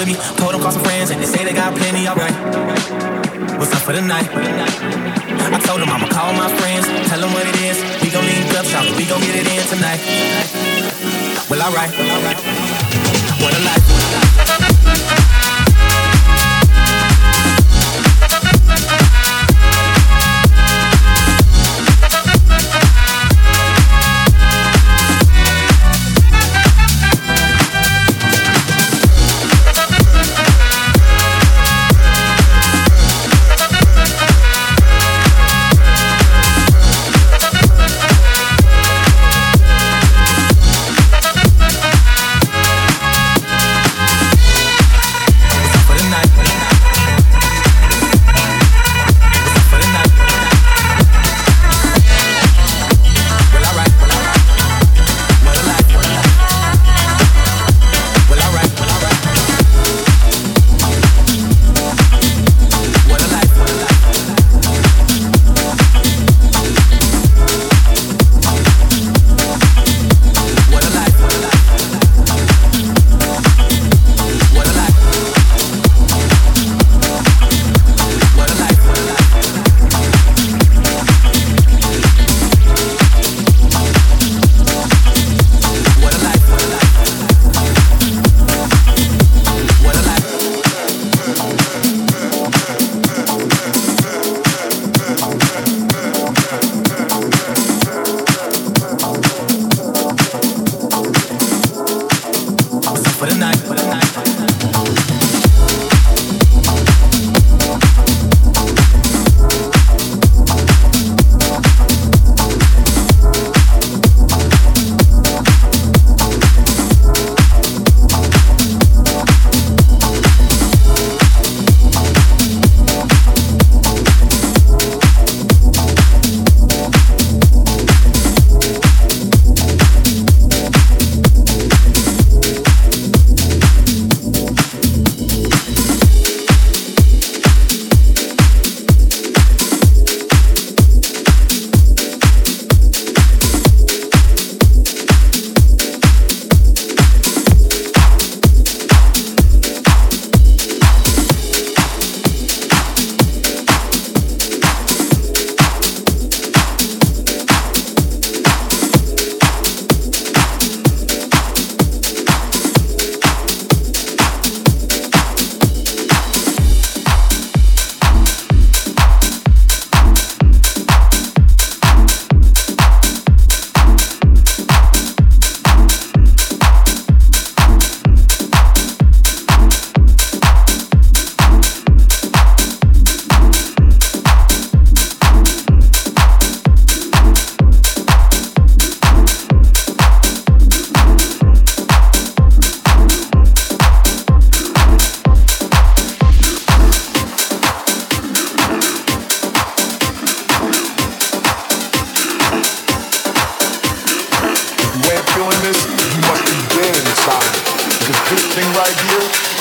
with me. Told them call some friends and they say they got plenty, alright. What's up for the night? I told them I'ma call my friends, tell them what it is. We gon' link up, shopping, we gon' get it in tonight. Well, alright. What a life.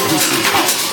This is house.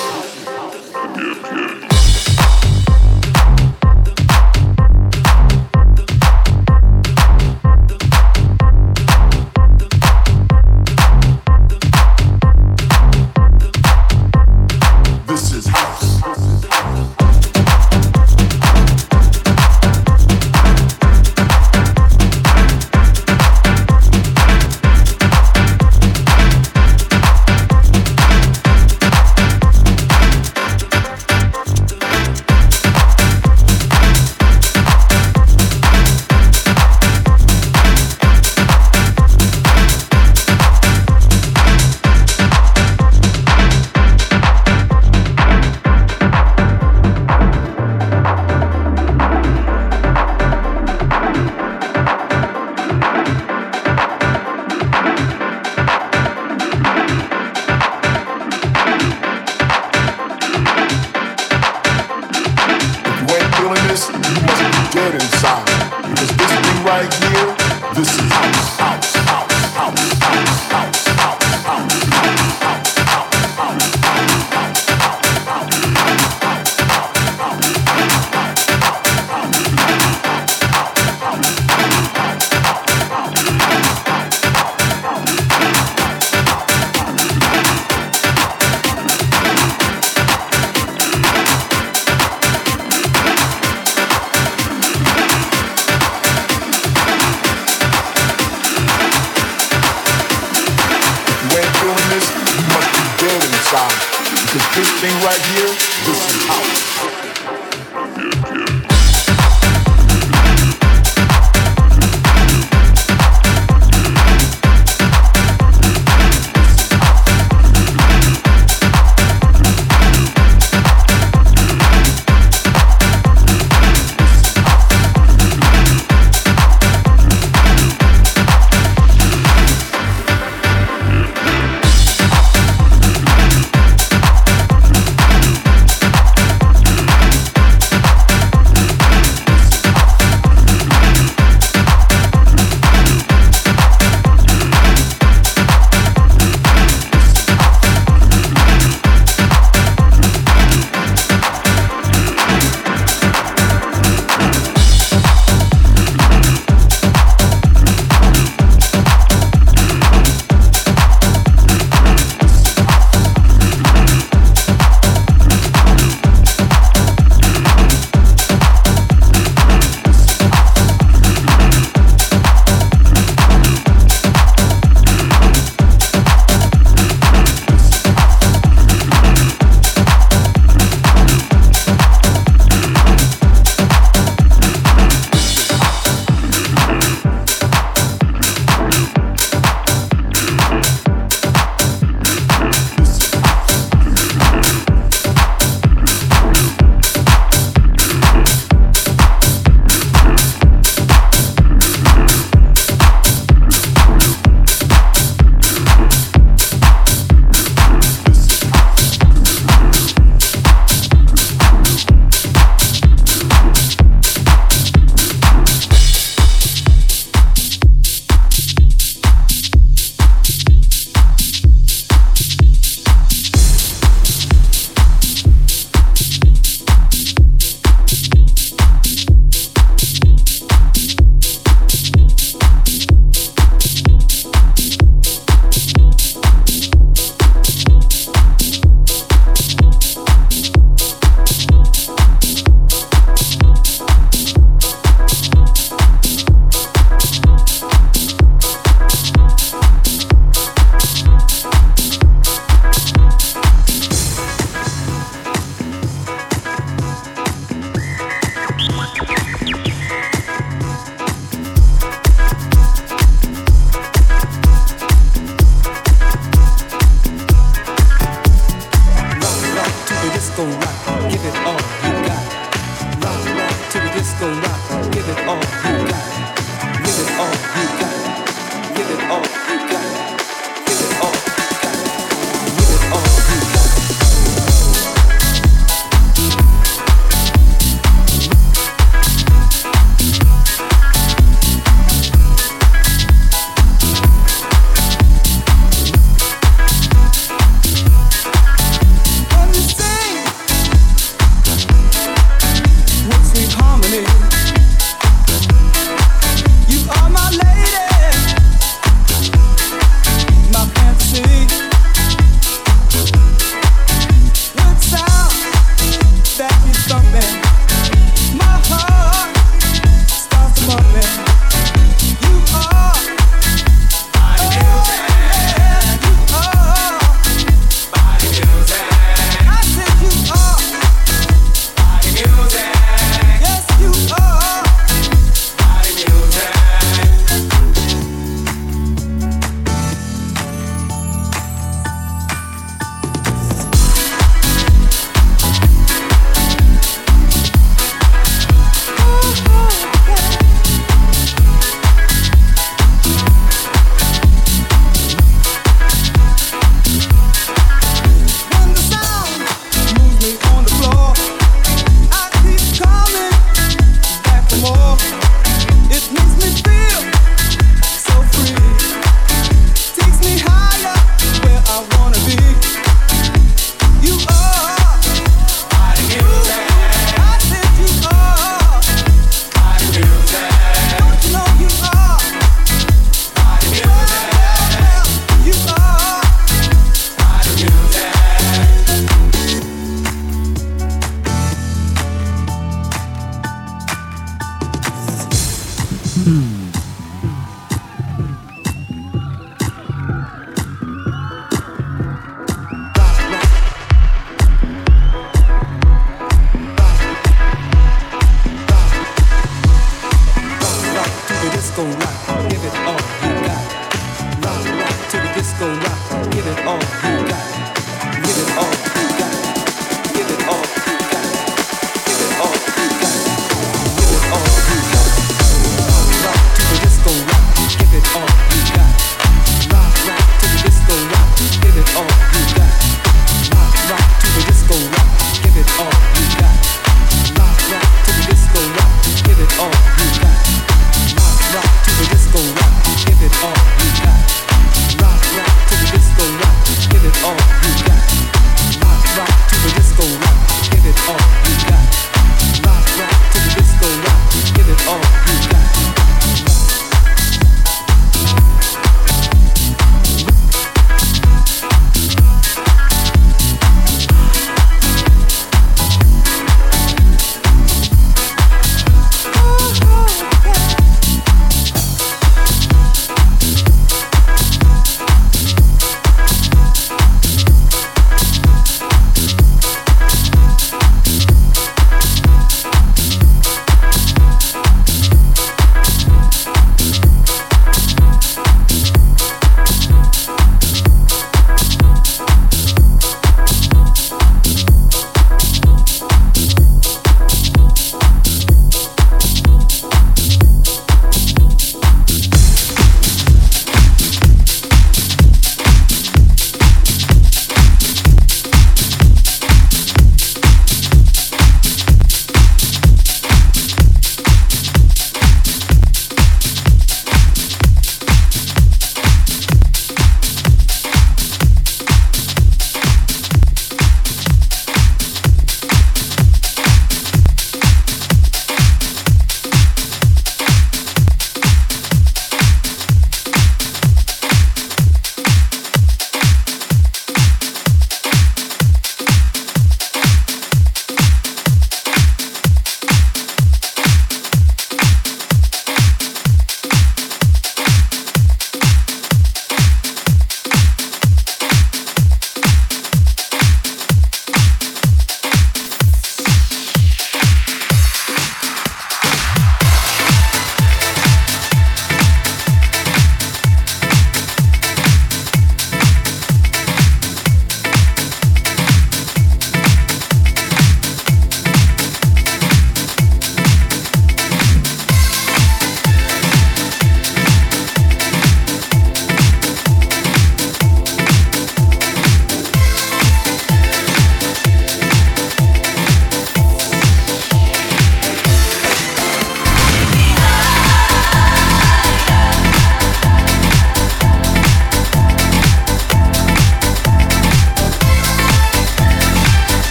Right here, this is house.